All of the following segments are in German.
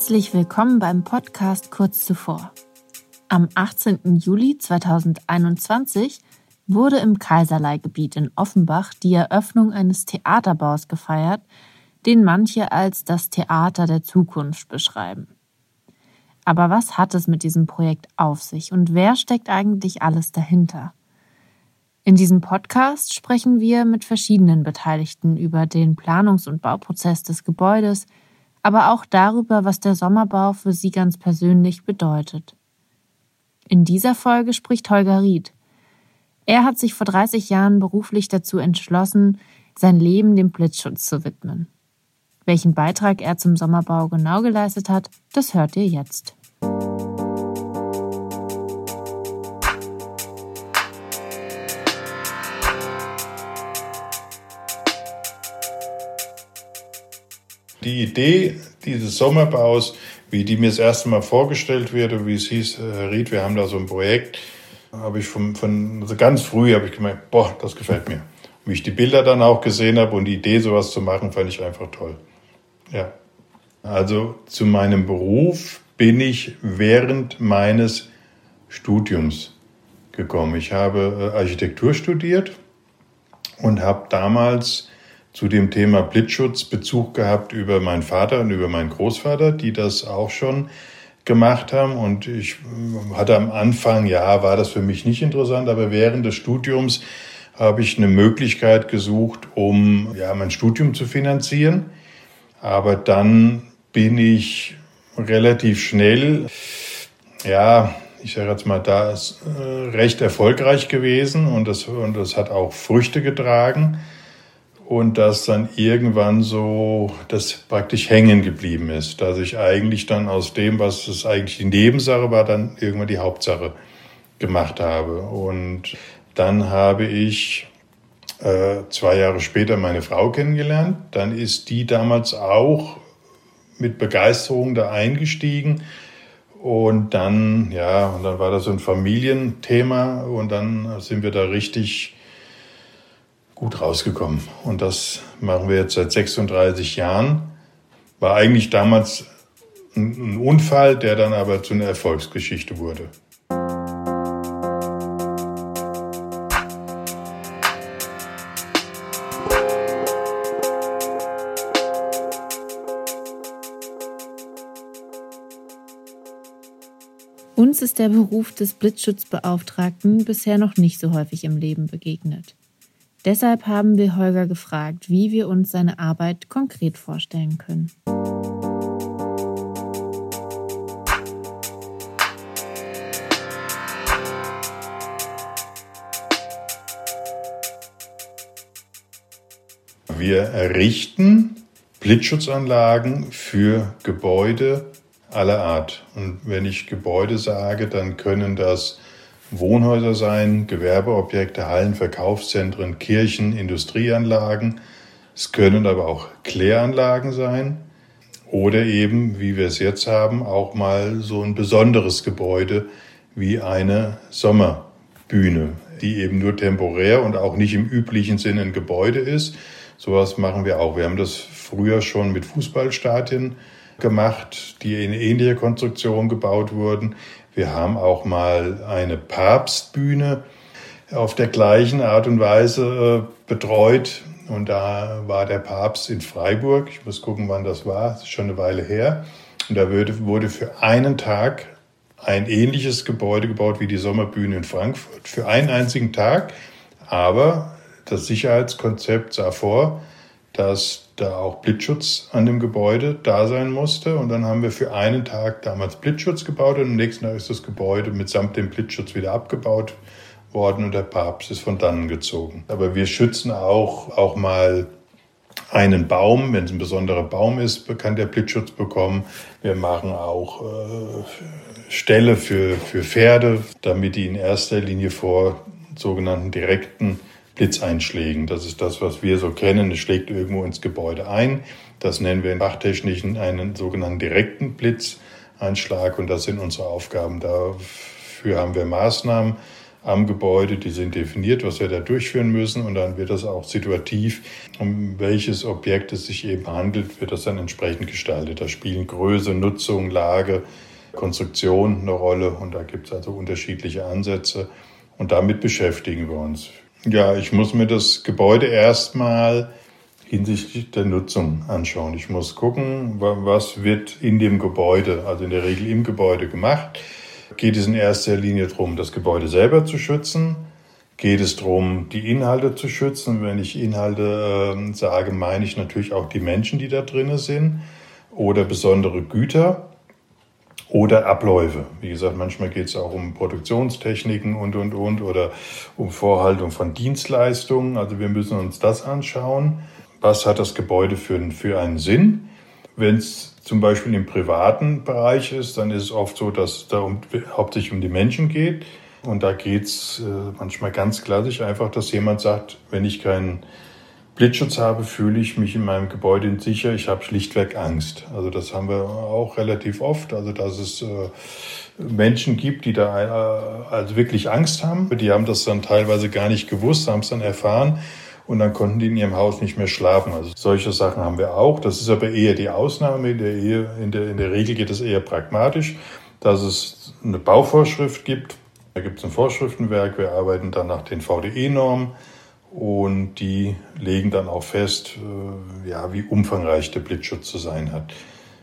Herzlich willkommen beim Podcast Kurz zuvor. Am 18. Juli 2021 wurde im Kaiserleigebiet in Offenbach die Eröffnung eines Theaterbaus gefeiert, den manche als das Theater der Zukunft beschreiben. Aber was hat es mit diesem Projekt auf sich und wer steckt eigentlich alles dahinter? In diesem Podcast sprechen wir mit verschiedenen Beteiligten über den Planungs- und Bauprozess des Gebäudes, aber auch darüber, was der Sommerbau für sie ganz persönlich bedeutet. In dieser Folge spricht Holger Ried. Er hat sich vor 30 Jahren beruflich dazu entschlossen, sein Leben dem Blitzschutz zu widmen. Welchen Beitrag er zum Sommerbau genau geleistet hat, das hört ihr jetzt. Die Idee dieses Sommerbaus, wie die mir das erste Mal vorgestellt wird, wie es hieß, äh, Herr Ried, wir haben da so ein Projekt, habe ich von, von also ganz früh habe ich gemerkt, boah, das gefällt mir. Wie ich die Bilder dann auch gesehen habe und die Idee, sowas zu machen, fand ich einfach toll. Ja. Also zu meinem Beruf bin ich während meines Studiums gekommen. Ich habe äh, Architektur studiert und habe damals zu dem Thema Blitzschutz Bezug gehabt über meinen Vater und über meinen Großvater, die das auch schon gemacht haben. Und ich hatte am Anfang, ja, war das für mich nicht interessant, aber während des Studiums habe ich eine Möglichkeit gesucht, um ja, mein Studium zu finanzieren. Aber dann bin ich relativ schnell, ja, ich sage jetzt mal, da ist äh, recht erfolgreich gewesen und das, und das hat auch Früchte getragen und dass dann irgendwann so das praktisch hängen geblieben ist, dass ich eigentlich dann aus dem, was es eigentlich die Nebensache war, dann irgendwann die Hauptsache gemacht habe. Und dann habe ich äh, zwei Jahre später meine Frau kennengelernt. Dann ist die damals auch mit Begeisterung da eingestiegen. Und dann, ja, und dann war das so ein Familienthema und dann sind wir da richtig gut rausgekommen. Und das machen wir jetzt seit 36 Jahren. War eigentlich damals ein Unfall, der dann aber zu einer Erfolgsgeschichte wurde. Uns ist der Beruf des Blitzschutzbeauftragten bisher noch nicht so häufig im Leben begegnet. Deshalb haben wir Holger gefragt, wie wir uns seine Arbeit konkret vorstellen können. Wir errichten Blitzschutzanlagen für Gebäude aller Art. Und wenn ich Gebäude sage, dann können das Wohnhäuser sein, Gewerbeobjekte, Hallen, Verkaufszentren, Kirchen, Industrieanlagen. Es können aber auch Kläranlagen sein oder eben, wie wir es jetzt haben, auch mal so ein besonderes Gebäude wie eine Sommerbühne, die eben nur temporär und auch nicht im üblichen Sinne ein Gebäude ist. Sowas machen wir auch. Wir haben das früher schon mit Fußballstadien gemacht, die in ähnlicher Konstruktion gebaut wurden. Wir haben auch mal eine Papstbühne auf der gleichen Art und Weise äh, betreut. Und da war der Papst in Freiburg. Ich muss gucken, wann das war. Das ist schon eine Weile her. Und da wurde, wurde für einen Tag ein ähnliches Gebäude gebaut wie die Sommerbühne in Frankfurt. Für einen einzigen Tag. Aber das Sicherheitskonzept sah vor, dass da auch Blitzschutz an dem Gebäude da sein musste. Und dann haben wir für einen Tag damals Blitzschutz gebaut und am nächsten Tag ist das Gebäude mitsamt dem Blitzschutz wieder abgebaut worden und der Papst ist von dannen gezogen. Aber wir schützen auch, auch mal einen Baum, wenn es ein besonderer Baum ist, kann der Blitzschutz bekommen. Wir machen auch äh, Ställe für, für Pferde, damit die in erster Linie vor sogenannten direkten Blitzeinschlägen. Das ist das, was wir so kennen. Es schlägt irgendwo ins Gebäude ein. Das nennen wir in Fachtechnischen einen sogenannten direkten Blitzeinschlag und das sind unsere Aufgaben. Dafür haben wir Maßnahmen am Gebäude, die sind definiert, was wir da durchführen müssen und dann wird das auch situativ, um welches Objekt es sich eben handelt, wird das dann entsprechend gestaltet. Da spielen Größe, Nutzung, Lage, Konstruktion eine Rolle und da gibt es also unterschiedliche Ansätze und damit beschäftigen wir uns. Ja, ich muss mir das Gebäude erstmal hinsichtlich der Nutzung anschauen. Ich muss gucken, was wird in dem Gebäude, also in der Regel im Gebäude gemacht. Geht es in erster Linie darum, das Gebäude selber zu schützen? Geht es darum, die Inhalte zu schützen? Wenn ich Inhalte äh, sage, meine ich natürlich auch die Menschen, die da drinnen sind oder besondere Güter oder Abläufe. Wie gesagt, manchmal geht es auch um Produktionstechniken und, und, und oder um Vorhaltung von Dienstleistungen. Also wir müssen uns das anschauen. Was hat das Gebäude für, für einen Sinn? Wenn es zum Beispiel im privaten Bereich ist, dann ist es oft so, dass es da um, hauptsächlich um die Menschen geht. Und da geht es äh, manchmal ganz klassisch einfach, dass jemand sagt, wenn ich keinen Blitzschutz habe, fühle ich mich in meinem Gebäude sicher. Ich habe schlichtweg Angst. Also das haben wir auch relativ oft. Also dass es äh, Menschen gibt, die da äh, also wirklich Angst haben. Die haben das dann teilweise gar nicht gewusst, haben es dann erfahren und dann konnten die in ihrem Haus nicht mehr schlafen. Also solche Sachen haben wir auch. Das ist aber eher die Ausnahme. In der, Ehe, in der, in der Regel geht es eher pragmatisch, dass es eine Bauvorschrift gibt. Da gibt es ein Vorschriftenwerk. Wir arbeiten dann nach den VDE-Normen und die legen dann auch fest, äh, ja, wie umfangreich der Blitzschutz zu sein hat.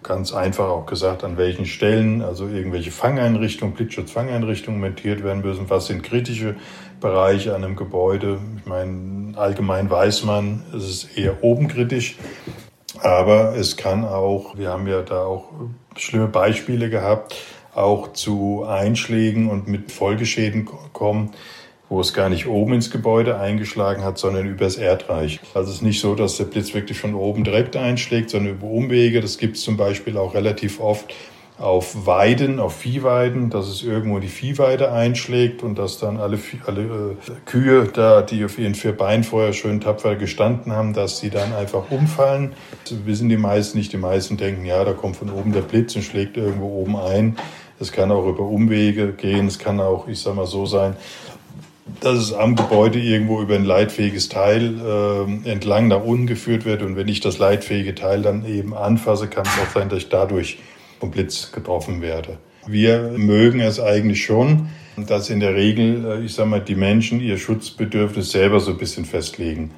Ganz einfach auch gesagt, an welchen Stellen also irgendwelche Fangeinrichtungen, Blitzschutzfangeinrichtungen montiert werden müssen. Was sind kritische Bereiche an einem Gebäude? Ich meine, allgemein weiß man, es ist eher oben kritisch. Aber es kann auch, wir haben ja da auch schlimme Beispiele gehabt, auch zu Einschlägen und mit Folgeschäden kommen wo es gar nicht oben ins Gebäude eingeschlagen hat, sondern übers Erdreich. Also es ist nicht so, dass der Blitz wirklich von oben direkt einschlägt, sondern über Umwege. Das gibt es zum Beispiel auch relativ oft auf Weiden, auf Viehweiden, dass es irgendwo die Viehweide einschlägt und dass dann alle, alle äh, Kühe da, die auf ihren vier Beinen vorher schön tapfer gestanden haben, dass sie dann einfach umfallen. Das wissen die meisten nicht. Die meisten denken, ja, da kommt von oben der Blitz und schlägt irgendwo oben ein. Es kann auch über Umwege gehen. Es kann auch, ich sag mal so sein, dass es am Gebäude irgendwo über ein leitfähiges Teil äh, entlang nach unten geführt wird. Und wenn ich das leitfähige Teil dann eben anfasse, kann es auch sein, dass ich dadurch vom Blitz getroffen werde. Wir mögen es eigentlich schon, dass in der Regel, äh, ich sage mal, die Menschen ihr Schutzbedürfnis selber so ein bisschen festlegen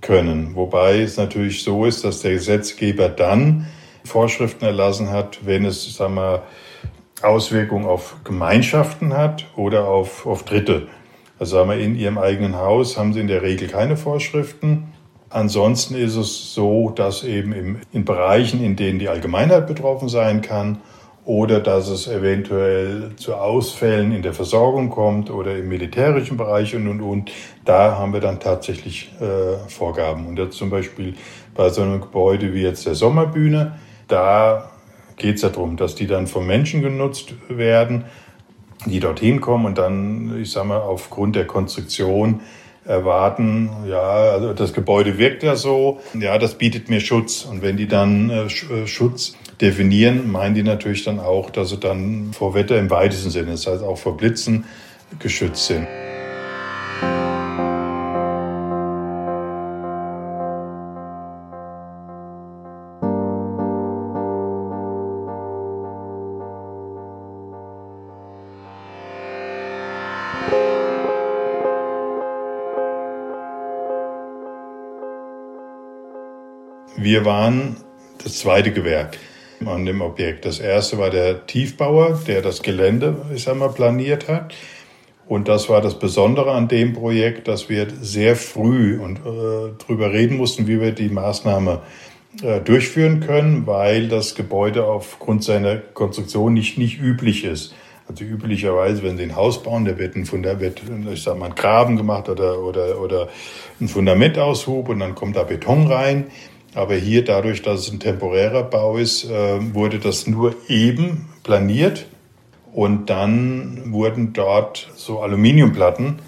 können. Wobei es natürlich so ist, dass der Gesetzgeber dann Vorschriften erlassen hat, wenn es, sagen wir, Auswirkungen auf Gemeinschaften hat oder auf, auf Dritte. Also sagen wir, in Ihrem eigenen Haus haben Sie in der Regel keine Vorschriften. Ansonsten ist es so, dass eben in Bereichen, in denen die Allgemeinheit betroffen sein kann oder dass es eventuell zu Ausfällen in der Versorgung kommt oder im militärischen Bereich und, und, und, da haben wir dann tatsächlich äh, Vorgaben. Und jetzt zum Beispiel bei so einem Gebäude wie jetzt der Sommerbühne, da geht es ja darum, dass die dann vom Menschen genutzt werden die dorthin kommen und dann, ich sage mal, aufgrund der Konstruktion erwarten, ja, also das Gebäude wirkt ja so, ja, das bietet mir Schutz. Und wenn die dann äh, äh Schutz definieren, meinen die natürlich dann auch, dass sie dann vor Wetter im weitesten Sinne, das heißt auch vor Blitzen geschützt sind. Wir waren das zweite Gewerk an dem Objekt. Das erste war der Tiefbauer, der das Gelände, ich sag mal, planiert hat. Und das war das Besondere an dem Projekt, dass wir sehr früh und äh, drüber reden mussten, wie wir die Maßnahme äh, durchführen können, weil das Gebäude aufgrund seiner Konstruktion nicht, nicht üblich ist. Also üblicherweise, wenn Sie ein Haus bauen, da wird ein Fundament, ich sag mal, ein Graben gemacht oder, oder, oder ein Fundamentaushub und dann kommt da Beton rein. Aber hier, dadurch, dass es ein temporärer Bau ist, äh, wurde das nur eben planiert. Und dann wurden dort so Aluminiumplatten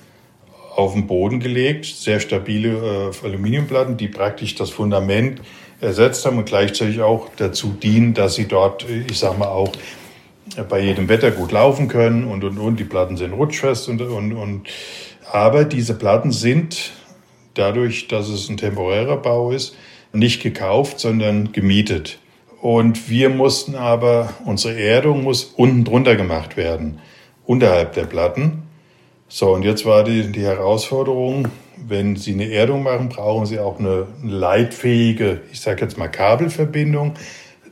auf den Boden gelegt, sehr stabile äh, Aluminiumplatten, die praktisch das Fundament ersetzt haben und gleichzeitig auch dazu dienen, dass sie dort, ich sag mal auch, bei jedem Wetter gut laufen können und, und, und. Die Platten sind rutschfest und, und, und. Aber diese Platten sind dadurch, dass es ein temporärer Bau ist, nicht gekauft, sondern gemietet. Und wir mussten aber, unsere Erdung muss unten drunter gemacht werden, unterhalb der Platten. So, und jetzt war die, die Herausforderung, wenn Sie eine Erdung machen, brauchen Sie auch eine leitfähige, ich sage jetzt mal Kabelverbindung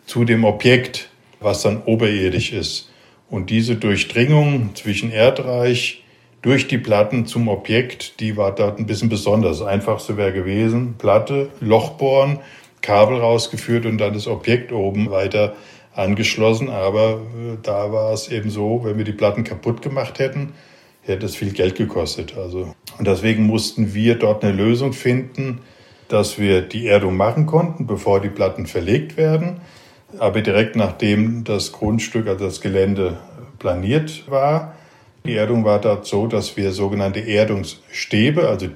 zu dem Objekt, was dann oberirdisch ist. Und diese Durchdringung zwischen Erdreich durch die Platten zum Objekt, die war dort ein bisschen besonders. Das Einfachste wäre gewesen, Platte, Loch bohren, Kabel rausgeführt und dann das Objekt oben weiter angeschlossen. Aber äh, da war es eben so, wenn wir die Platten kaputt gemacht hätten, hätte es viel Geld gekostet. Also, und deswegen mussten wir dort eine Lösung finden, dass wir die Erdung machen konnten, bevor die Platten verlegt werden. Aber direkt nachdem das Grundstück, also das Gelände planiert war, die Erdung war dort so, dass wir sogenannte Erdungsstäbe, also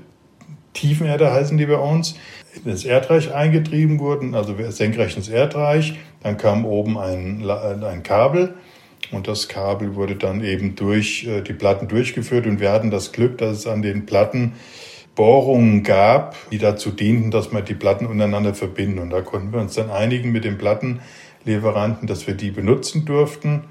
Tiefenerde heißen die bei uns, in das Erdreich eingetrieben wurden, also senkrecht ins Erdreich. Dann kam oben ein, ein Kabel und das Kabel wurde dann eben durch äh, die Platten durchgeführt und wir hatten das Glück, dass es an den Platten Bohrungen gab, die dazu dienten, dass man die Platten untereinander verbinden. Und da konnten wir uns dann einigen mit den Plattenlieferanten, dass wir die benutzen durften.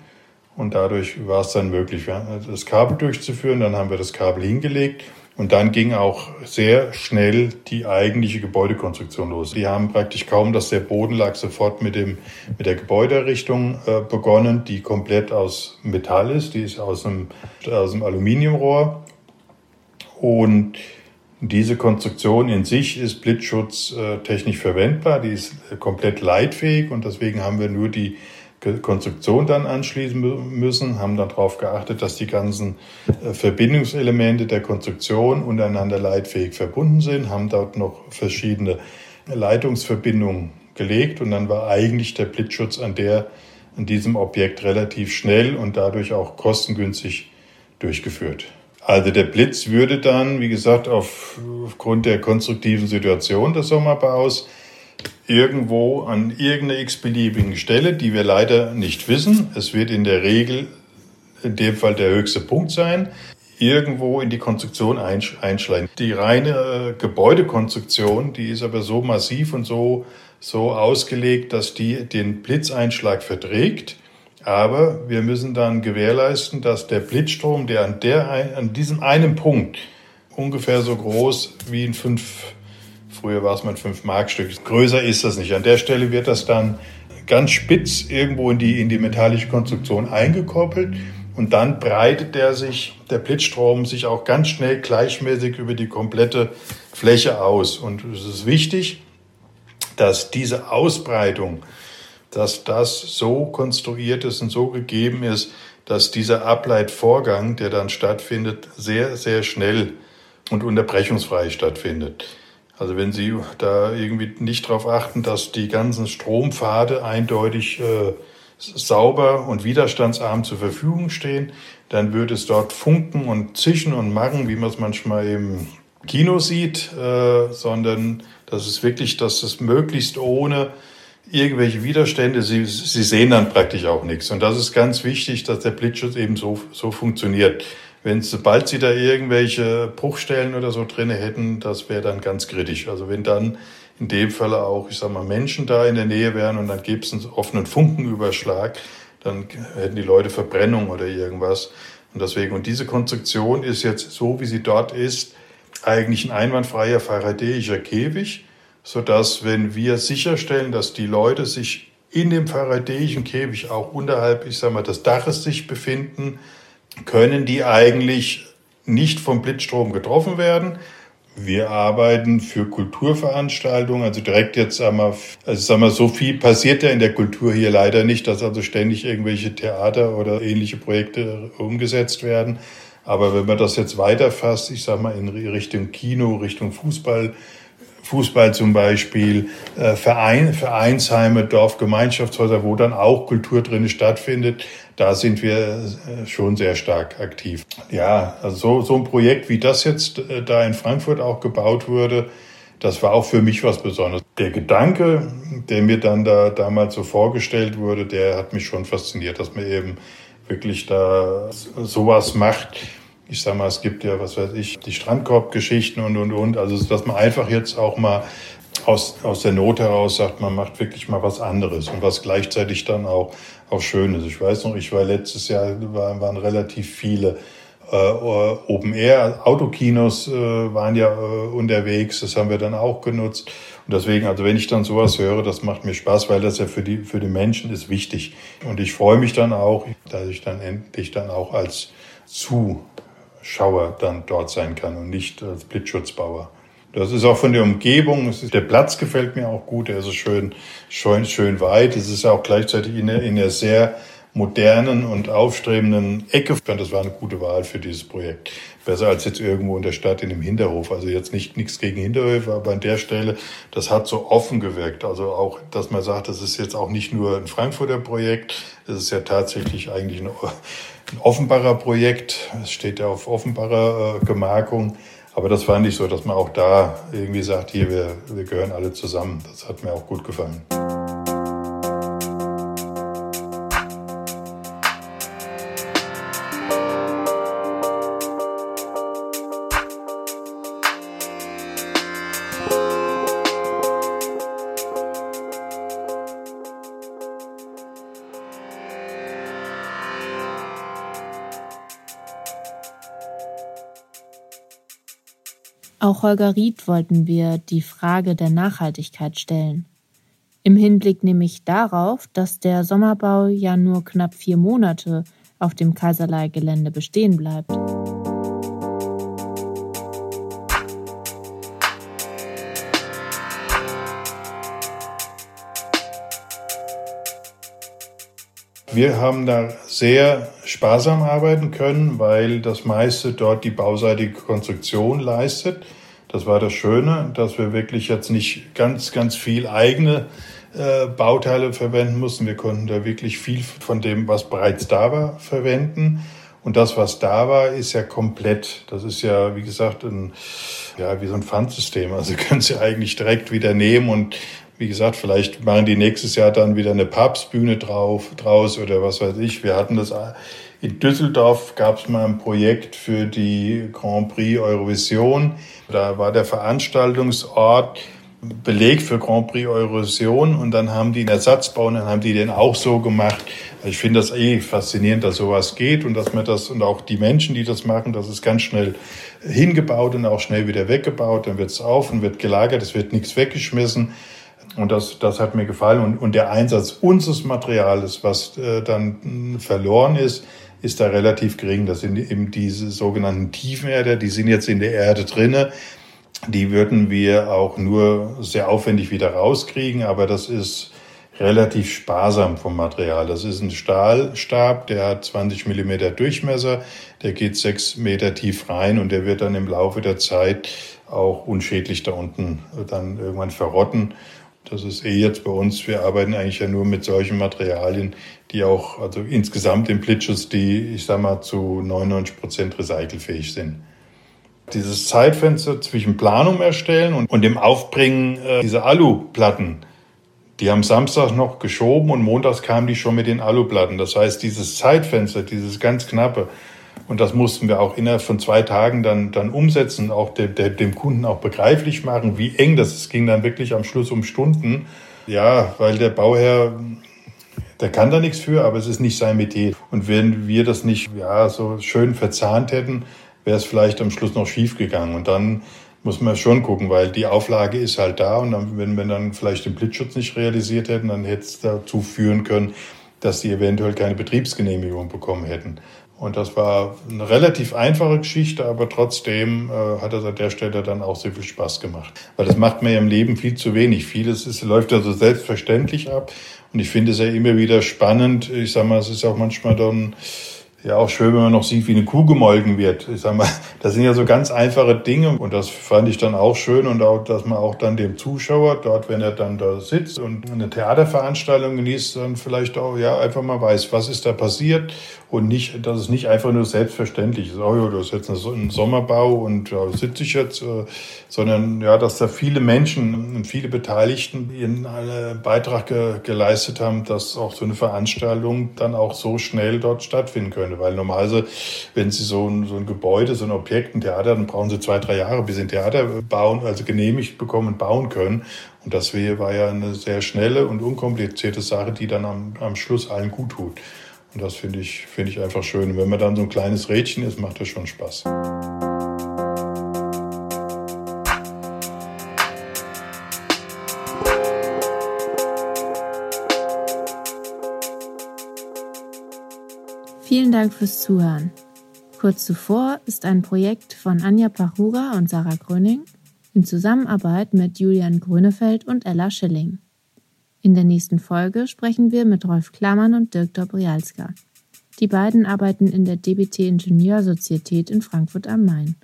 Und dadurch war es dann möglich, das Kabel durchzuführen. Dann haben wir das Kabel hingelegt. Und dann ging auch sehr schnell die eigentliche Gebäudekonstruktion los. Die haben praktisch kaum, dass der Boden lag, sofort mit, dem, mit der Gebäuderrichtung äh, begonnen, die komplett aus Metall ist. Die ist aus einem, aus einem Aluminiumrohr. Und diese Konstruktion in sich ist blitzschutztechnisch verwendbar. Die ist komplett leitfähig und deswegen haben wir nur die Konstruktion dann anschließen müssen, haben darauf geachtet, dass die ganzen äh, Verbindungselemente der Konstruktion untereinander leitfähig verbunden sind, haben dort noch verschiedene Leitungsverbindungen gelegt und dann war eigentlich der Blitzschutz an der an diesem Objekt relativ schnell und dadurch auch kostengünstig durchgeführt. Also der Blitz würde dann, wie gesagt, auf, aufgrund der konstruktiven Situation des Sommerbaus irgendwo an irgendeiner x-beliebigen Stelle, die wir leider nicht wissen. Es wird in der Regel in dem Fall der höchste Punkt sein, irgendwo in die Konstruktion einschleichen. Die reine äh, Gebäudekonstruktion, die ist aber so massiv und so, so ausgelegt, dass die den Blitzeinschlag verträgt. Aber wir müssen dann gewährleisten, dass der Blitzstrom, der an, der, an diesem einen Punkt ungefähr so groß wie ein 5 Früher war es mal ein 5-Mark-Stück. Größer ist das nicht. An der Stelle wird das dann ganz spitz irgendwo in die, in die metallische Konstruktion eingekoppelt. Und dann breitet der sich, der Blitzstrom sich auch ganz schnell gleichmäßig über die komplette Fläche aus. Und es ist wichtig, dass diese Ausbreitung, dass das so konstruiert ist und so gegeben ist, dass dieser Ableitvorgang, der dann stattfindet, sehr, sehr schnell und unterbrechungsfrei stattfindet. Also wenn Sie da irgendwie nicht darauf achten, dass die ganzen Strompfade eindeutig äh, sauber und widerstandsarm zur Verfügung stehen, dann würde es dort funken und zischen und machen, wie man es manchmal im Kino sieht, äh, sondern das ist wirklich, dass es möglichst ohne irgendwelche Widerstände, Sie, Sie sehen dann praktisch auch nichts. Und das ist ganz wichtig, dass der Blitzschutz eben so, so funktioniert. Wenn sobald sie da irgendwelche Bruchstellen oder so drinne hätten, das wäre dann ganz kritisch. Also wenn dann in dem Falle auch, ich sag mal, Menschen da in der Nähe wären und dann gäbe es einen offenen Funkenüberschlag, dann hätten die Leute Verbrennung oder irgendwas. Und deswegen, und diese Konstruktion ist jetzt so, wie sie dort ist, eigentlich ein einwandfreier faradäischer Käfig, sodass, wenn wir sicherstellen, dass die Leute sich in dem faradäischen Käfig auch unterhalb, ich sag mal, des Daches sich befinden, können die eigentlich nicht vom Blitzstrom getroffen werden. Wir arbeiten für Kulturveranstaltungen, also direkt jetzt wir, also sagen wir, so viel passiert ja in der Kultur hier leider nicht, dass also ständig irgendwelche Theater oder ähnliche Projekte umgesetzt werden. Aber wenn man das jetzt weiterfasst, ich sag mal in Richtung Kino, Richtung Fußball, Fußball zum Beispiel, äh, Verein, Vereinsheime, Dorfgemeinschaftshäuser, wo dann auch Kultur drin stattfindet, da sind wir äh, schon sehr stark aktiv. Ja, also so, so ein Projekt wie das jetzt äh, da in Frankfurt auch gebaut wurde, das war auch für mich was Besonderes. Der Gedanke, der mir dann da damals so vorgestellt wurde, der hat mich schon fasziniert, dass man eben wirklich da sowas macht. Ich sag mal, es gibt ja, was weiß ich, die Strandkorbgeschichten und, und, und. Also, dass man einfach jetzt auch mal aus, aus der Not heraus sagt, man macht wirklich mal was anderes und was gleichzeitig dann auch, auch schön ist. Ich weiß noch, ich war letztes Jahr, waren, waren relativ viele äh, Open Air Autokinos äh, waren ja äh, unterwegs, das haben wir dann auch genutzt. Und deswegen, also wenn ich dann sowas höre, das macht mir Spaß, weil das ja für die, für die Menschen ist wichtig. Und ich freue mich dann auch, dass ich dann endlich dann auch als Zuschauer dann dort sein kann und nicht als Blitzschutzbauer. Das ist auch von der Umgebung, der Platz gefällt mir auch gut, er ist schön, schön, schön weit. Es ist auch gleichzeitig in einer, in einer sehr modernen und aufstrebenden Ecke. Das war eine gute Wahl für dieses Projekt. Besser als jetzt irgendwo in der Stadt in dem Hinterhof. Also jetzt nicht nichts gegen Hinterhöfe, aber an der Stelle, das hat so offen gewirkt. Also auch, dass man sagt, das ist jetzt auch nicht nur ein Frankfurter Projekt, das ist ja tatsächlich eigentlich ein Offenbarer Projekt. Es steht ja auf Offenbarer äh, Gemarkung. Aber das fand ich so, dass man auch da irgendwie sagt, hier, wir, wir gehören alle zusammen. Das hat mir auch gut gefallen. Auch Holger Ried wollten wir die Frage der Nachhaltigkeit stellen. Im Hinblick nämlich darauf, dass der Sommerbau ja nur knapp vier Monate auf dem Kaiserlei-Gelände bestehen bleibt. Wir haben da sehr sparsam arbeiten können, weil das meiste dort die bauseitige Konstruktion leistet. Das war das Schöne, dass wir wirklich jetzt nicht ganz, ganz viel eigene äh, Bauteile verwenden mussten. Wir konnten da wirklich viel von dem, was bereits da war, verwenden. Und das, was da war, ist ja komplett. Das ist ja, wie gesagt, ein, ja, wie so ein Pfandsystem. Also können Sie eigentlich direkt wieder nehmen und wie gesagt, vielleicht machen die nächstes Jahr dann wieder eine Papstbühne drauf, draus oder was weiß ich. Wir hatten das in Düsseldorf gab es mal ein Projekt für die Grand Prix Eurovision. Da war der Veranstaltungsort Beleg für Grand Prix Eurovision und dann haben die einen Ersatzbau und dann haben die den auch so gemacht. Ich finde das eh faszinierend, dass sowas geht und dass man das und auch die Menschen, die das machen, das ist ganz schnell hingebaut und auch schnell wieder weggebaut. Dann wird es auf und wird gelagert, es wird nichts weggeschmissen. Und das, das hat mir gefallen. Und, und der Einsatz unseres Materials, was äh, dann verloren ist, ist da relativ gering. Das sind eben diese sogenannten Tiefenerde, die sind jetzt in der Erde drinne. Die würden wir auch nur sehr aufwendig wieder rauskriegen, aber das ist relativ sparsam vom Material. Das ist ein Stahlstab, der hat 20 Millimeter Durchmesser, der geht sechs Meter tief rein und der wird dann im Laufe der Zeit auch unschädlich da unten dann irgendwann verrotten. Das ist eh jetzt bei uns, wir arbeiten eigentlich ja nur mit solchen Materialien, die auch, also insgesamt im Blitzschutz, die, ich sag mal, zu 99 Prozent recycelfähig sind. Dieses Zeitfenster zwischen Planung erstellen und, und dem Aufbringen äh, dieser Aluplatten, die haben Samstag noch geschoben und montags kamen die schon mit den Aluplatten. Das heißt, dieses Zeitfenster, dieses ganz knappe, und das mussten wir auch innerhalb von zwei Tagen dann, dann umsetzen, auch de, de, dem Kunden auch begreiflich machen, wie eng das ist. Es ging dann wirklich am Schluss um Stunden. Ja, weil der Bauherr, der kann da nichts für, aber es ist nicht sein Metier. Und wenn wir das nicht ja, so schön verzahnt hätten, wäre es vielleicht am Schluss noch schief gegangen. Und dann muss man schon gucken, weil die Auflage ist halt da. Und dann, wenn wir dann vielleicht den Blitzschutz nicht realisiert hätten, dann hätte es dazu führen können, dass die eventuell keine Betriebsgenehmigung bekommen hätten. Und das war eine relativ einfache Geschichte, aber trotzdem äh, hat es an der Stelle dann auch sehr viel Spaß gemacht. Weil das macht mir im Leben viel zu wenig. Vieles ist, läuft ja so selbstverständlich ab. Und ich finde es ja immer wieder spannend. Ich sag mal, es ist auch manchmal dann, ja auch schön, wenn man noch sieht, wie eine Kuh gemolken wird. Ich sag mal, das sind ja so ganz einfache Dinge und das fand ich dann auch schön und auch, dass man auch dann dem Zuschauer dort, wenn er dann da sitzt und eine Theaterveranstaltung genießt, dann vielleicht auch ja einfach mal weiß, was ist da passiert und nicht, dass es nicht einfach nur selbstverständlich ist. Oh ja, das ist jetzt ein Sommerbau und da sitze ich jetzt, äh, sondern ja, dass da viele Menschen und viele Beteiligten ihren äh, Beitrag ge geleistet haben, dass auch so eine Veranstaltung dann auch so schnell dort stattfinden könnte. Weil normalerweise, wenn Sie so ein, so ein Gebäude, so ein Objekt, ein Theater, dann brauchen Sie zwei, drei Jahre, bis Sie ein Theater bauen, also genehmigt bekommen bauen können. Und das war ja eine sehr schnelle und unkomplizierte Sache, die dann am, am Schluss allen gut tut. Und das finde ich, finde ich einfach schön. Und wenn man dann so ein kleines Rädchen ist, macht das schon Spaß. Dank fürs Zuhören. Kurz zuvor ist ein Projekt von Anja Pachura und Sarah Gröning in Zusammenarbeit mit Julian Grönefeld und Ella Schilling. In der nächsten Folge sprechen wir mit Rolf Klamann und Dirk Dobrialska. Die beiden arbeiten in der DBT Ingenieursozietät in Frankfurt am Main.